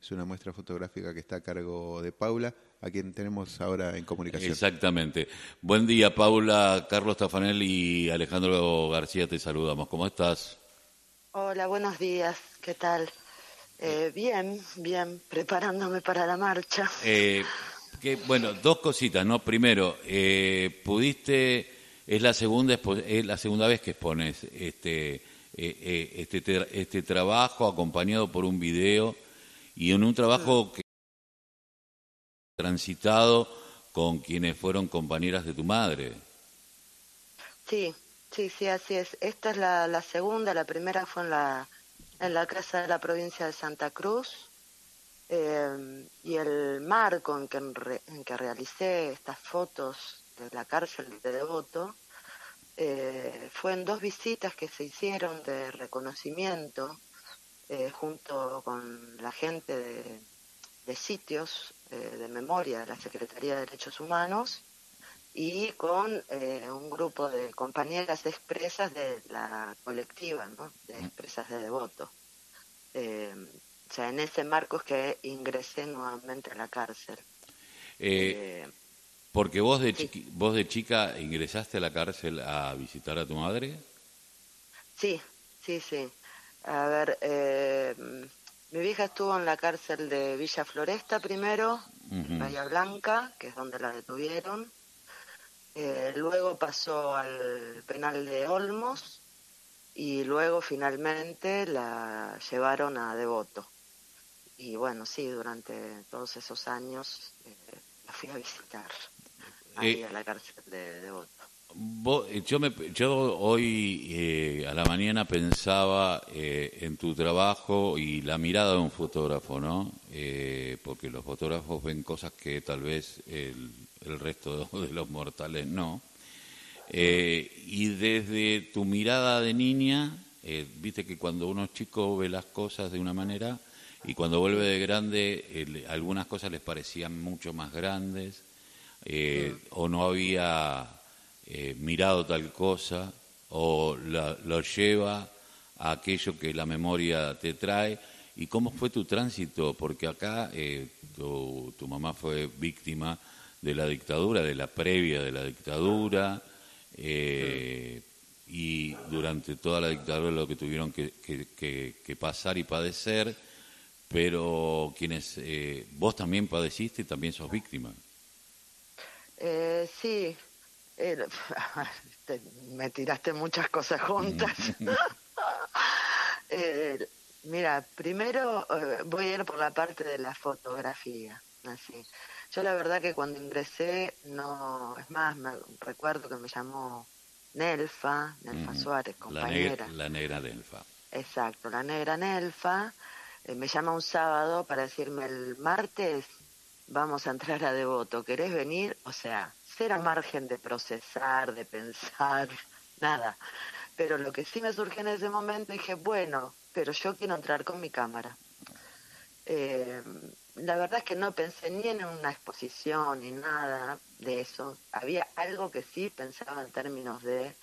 Es una muestra fotográfica que está a cargo de Paula, a quien tenemos ahora en comunicación. Exactamente. Buen día, Paula, Carlos Tafanel y Alejandro García, te saludamos. ¿Cómo estás? Hola, buenos días. ¿Qué tal? Eh, bien, bien, preparándome para la marcha. Eh, que, bueno, dos cositas, ¿no? Primero, eh, pudiste, es la segunda es la segunda vez que expones este este este trabajo acompañado por un video y en un trabajo que transitado con quienes fueron compañeras de tu madre. Sí, sí, sí, así es. Esta es la, la segunda, la primera fue en la en la casa de la provincia de Santa Cruz eh, y el marco en que, en que realicé estas fotos de la cárcel de Devoto eh, fue en dos visitas que se hicieron de reconocimiento eh, junto con la gente de, de sitios de memoria de la Secretaría de Derechos Humanos y con un grupo de compañeras expresas de la colectiva, ¿no? de expresas de devoto. O sea, en ese marco es que ingresé nuevamente a la cárcel. Eh, eh, porque vos de, vos de chica ingresaste a la cárcel a visitar a tu madre. Sí, sí, sí. A ver, eh, mi vieja estuvo en la cárcel de Villa Floresta primero, en Bahía Blanca, que es donde la detuvieron. luego pasó al penal de Olmos y luego finalmente la llevaron a Devoto y bueno, sí, durante todos esos años eh, la fui a visitar ahí eh, a la cárcel de Devoto. Eh, yo, me, yo hoy a la mañana pensaba en tu trabajo y la mirada de un fotógrafo, ¿no? porque los fotógrafos ven cosas que tal vez el, el resto de, los mortales no. y desde tu mirada de niña, viste que cuando uno es chico ve las cosas de una manera y cuando vuelve de grande algunas cosas les parecían mucho más grandes eh, o no había eh, mirado tal cosa o lo lleva a aquello que la memoria te trae. ¿Y cómo fue tu tránsito? Porque acá eh, tu, tu, mamá fue víctima de la dictadura, de la previa de la dictadura, y durante toda la dictadura lo que tuvieron que, que pasar y padecer pero quienes eh, vos también padeciste también sos víctima. Eh, sí, me tiraste muchas cosas juntas. eh, mira, primero eh, voy a ir por la parte de la fotografía. Así. Yo la verdad que cuando ingresé, no, es más, me recuerdo que me llamó Nelfa, Nelfa Suárez, compañera. La negra, la negra Nelfa. Exacto, la negra Nelfa eh, me llama un sábado para decirme el martes vamos a entrar a Devoto, ¿querés venir? O sea, ser a margen de procesar, de pensar, nada. Pero lo que sí me surge en ese momento, dije, bueno, pero yo quiero entrar con mi cámara. Eh, la verdad es que no pensé ni en una exposición ni nada de eso. Había algo que sí pensaba en términos de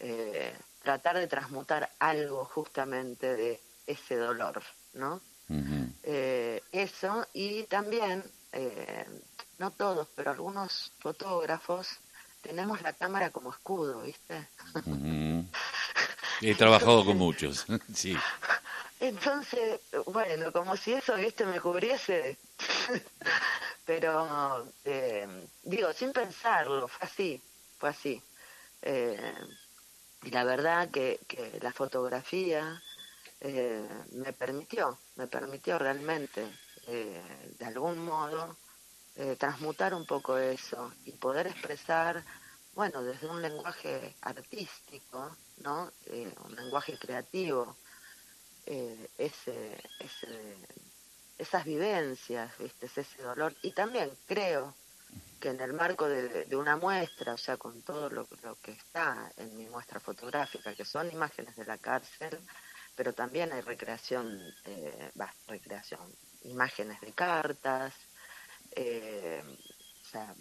eh, tratar de transmutar algo justamente de ese dolor. ¿no? Eh, eso, y también, eh, no todos, pero algunos fotógrafos tenemos la cámara como escudo, ¿viste? He trabajado con muchos, sí. Entonces, bueno, como si eso, ¿viste? Me cubriese. pero, eh, digo, sin pensarlo, fue así, fue así. y la verdad que, que la fotografía eh, me permitió, me permitió realmente, eh, de algún modo, eh, transmutar un poco eso y poder expresar, bueno, desde un lenguaje artístico, ¿no? un lenguaje creativo, ese, ese, esas vivencias, ¿viste? ese dolor. Y también creo que en el marco de, una muestra, o sea, con todo lo, lo, que está en mi muestra fotográfica, que son imágenes de la cárcel, pero también hay recreación, eh, recreación, imágenes de cartas, eh, o sea,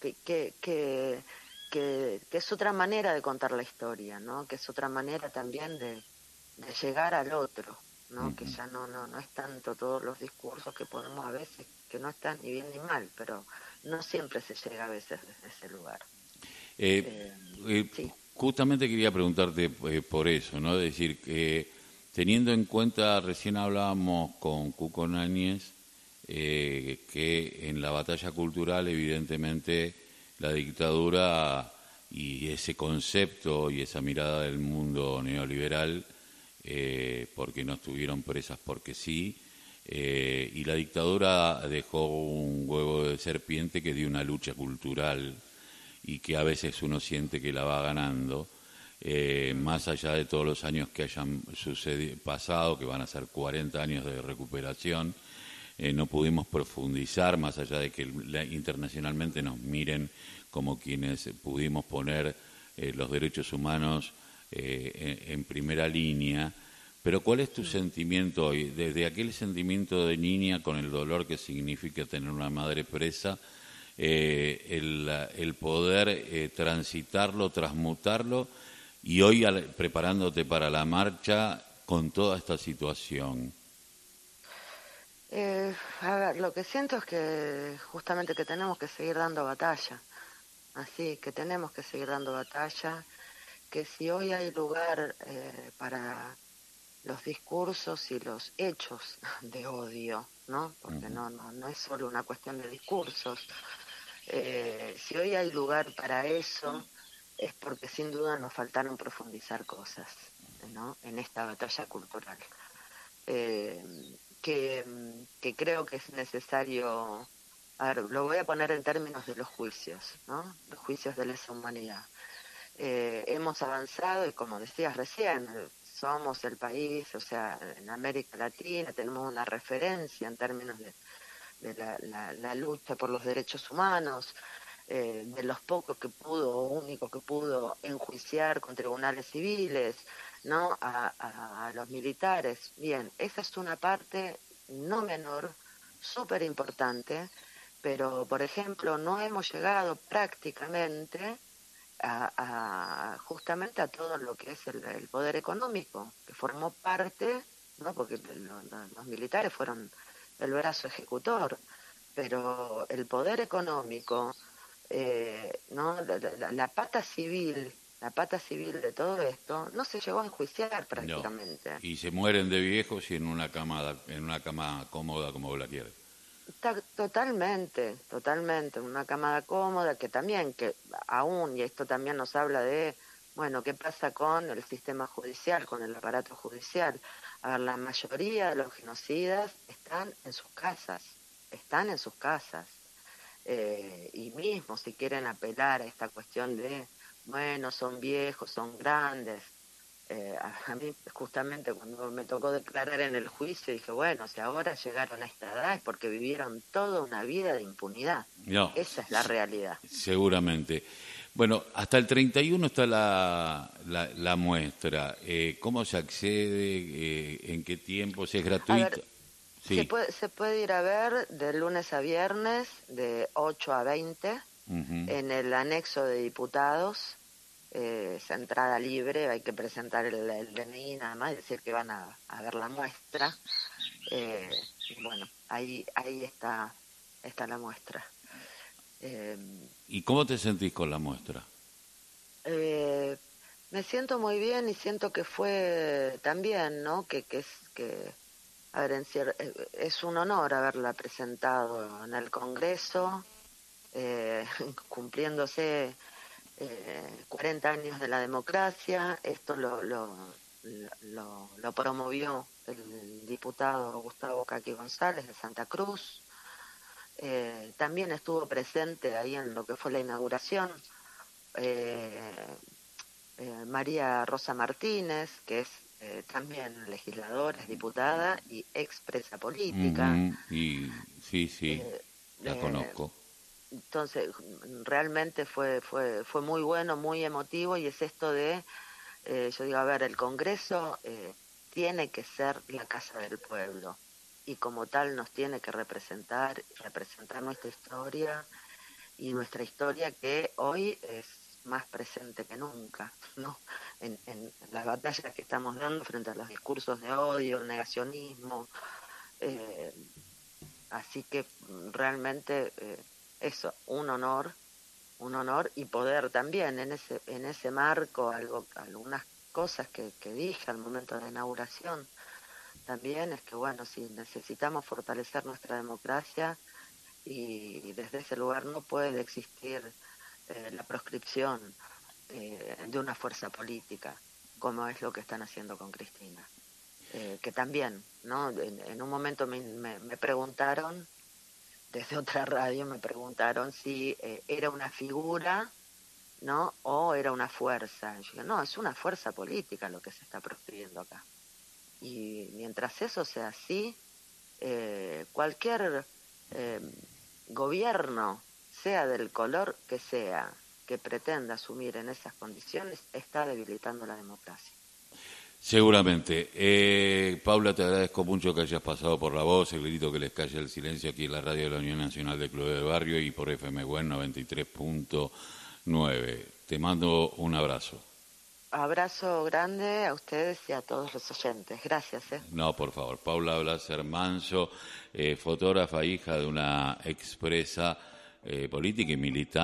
que, que, que, que, es otra manera de contar la historia, ¿no? Que es otra manera también de, de llegar al otro, ¿no? Que ya no, no, no es tanto todos los discursos que ponemos a veces, que no están ni bien ni mal, pero no siempre se llega a veces desde ese lugar. Eh, eh, eh Justamente quería preguntarte por eso, ¿no? Es decir, que teniendo en cuenta, recién hablábamos con Cuco Náñez, que en la batalla cultural, evidentemente, la dictadura y ese concepto y esa mirada del mundo neoliberal, eh, porque no estuvieron presas porque sí, eh, y la dictadura dejó un huevo de serpiente que dio una lucha cultural y que a veces uno siente que la va ganando, eh, más allá de todos los años que hayan sucedido, pasado, que van a ser 40 años de recuperación, no pudimos profundizar, más allá de que internacionalmente nos miren como quienes pudimos poner eh, los derechos humanos eh, en, primera línea. Pero ¿cuál es tu sentimiento hoy? Desde aquel sentimiento de niña con el dolor que significa tener una madre presa, eh, el, poder transitarlo, transmutarlo y hoy preparándote para la marcha con toda esta situación. a ver, lo que siento es que justamente que tenemos que seguir dando batalla. Así que tenemos que seguir dando batalla, que si hoy hay lugar eh, para los discursos y los hechos de odio, ¿no? Porque no, no, no es solo una cuestión de discursos. Eh, si hoy hay lugar para eso, es porque sin duda nos faltaron profundizar cosas, ¿no? En esta batalla cultural. Eh, que, que creo que es necesario lo voy a poner en términos de los juicios, ¿no? Los juicios de lesa humanidad. Eh, hemos avanzado y como decías recién, somos el país, o sea, en América Latina tenemos una referencia en términos de, la, lucha por los derechos humanos, eh, de los pocos que pudo, o único que pudo enjuiciar con tribunales civiles, ¿no? a los militares. Bien, esa es una parte no menor, súper importante, pero por ejemplo no hemos llegado prácticamente a, justamente a todo lo que es el, poder económico, que formó parte, ¿no? porque los militares fueron el brazo ejecutor, pero el poder económico, eh, ¿no? La, pata civil, la pata civil de todo esto, no se llegó a enjuiciar prácticamente. Y se mueren de viejos y en una cama, en una cama cómoda como la quiere totalmente, totalmente, una camada cómoda que también, que aún, y esto también nos habla de, bueno, ¿qué pasa con el sistema judicial, con el aparato judicial? A ver, la mayoría de los genocidas están en sus casas, están en sus casas. Eh, y mismo si quieren apelar a esta cuestión de, bueno, son viejos, son grandes, eh, a, mí justamente cuando me tocó declarar en el juicio dije, bueno, si ahora llegaron a esta edad es porque vivieron toda una vida de impunidad. Esa es la realidad. Seguramente. Bueno, hasta el 31 está la, la, muestra. Eh, ¿Cómo se accede? Eh, ¿En qué tiempo? ¿Si es se, puede, se puede ir a ver de lunes a viernes de 8 a 20 en el anexo de diputados eh, esa entrada libre, hay que presentar el, DNI nada más, decir que van a, ver la muestra. Eh, bueno, ahí, ahí está, está la muestra. Eh, ¿Y cómo te sentís con la muestra? me siento muy bien y siento que fue también, ¿no? Que, que es que, a es un honor haberla presentado en el Congreso, cumpliéndose eh, 40 años de la democracia, esto lo, lo, promovió el diputado Gustavo Caqui González de Santa Cruz, eh, también estuvo presente ahí en lo que fue la inauguración eh, eh, María Rosa Martínez, que es también legisladora, es diputada y expresa política. y sí, sí, la conozco entonces realmente fue fue fue muy bueno muy emotivo y es esto de eh, yo digo a ver el Congreso eh, tiene que ser la casa del pueblo y como tal nos tiene que representar representar nuestra historia y nuestra historia que hoy es más presente que nunca, ¿no? En, las batallas que estamos dando frente a los discursos de odio, negacionismo. Eh, así que realmente eh, eso, un honor, un honor y poder también en ese, en ese marco, algo, algunas cosas que, que dije al momento de inauguración, también es que, bueno, si necesitamos fortalecer nuestra democracia y desde ese lugar no puede existir eh, la proscripción eh, de una fuerza política, como es lo que están haciendo con Cristina. Eh, que también, ¿no? En, un momento me, me, preguntaron, desde otra radio me preguntaron si era una figura, ¿no? O era una fuerza. yo no, es una fuerza política lo que se está proscribiendo acá. Y mientras eso sea así, cualquier gobierno sea del color que sea, que pretenda asumir en esas condiciones, está debilitando la democracia. Seguramente. Eh, Paula, te agradezco mucho que hayas pasado por la voz, el grito que les calle el silencio aquí en la radio de la Unión Nacional de Clubes de Barrio y por FM Buen 93.9. Te mando un abrazo. Abrazo grande a ustedes y a todos los oyentes. Gracias. ¿eh? No, por favor. Paula Blaser Manso, eh, fotógrafa, hija de una expresa eh, política y militar.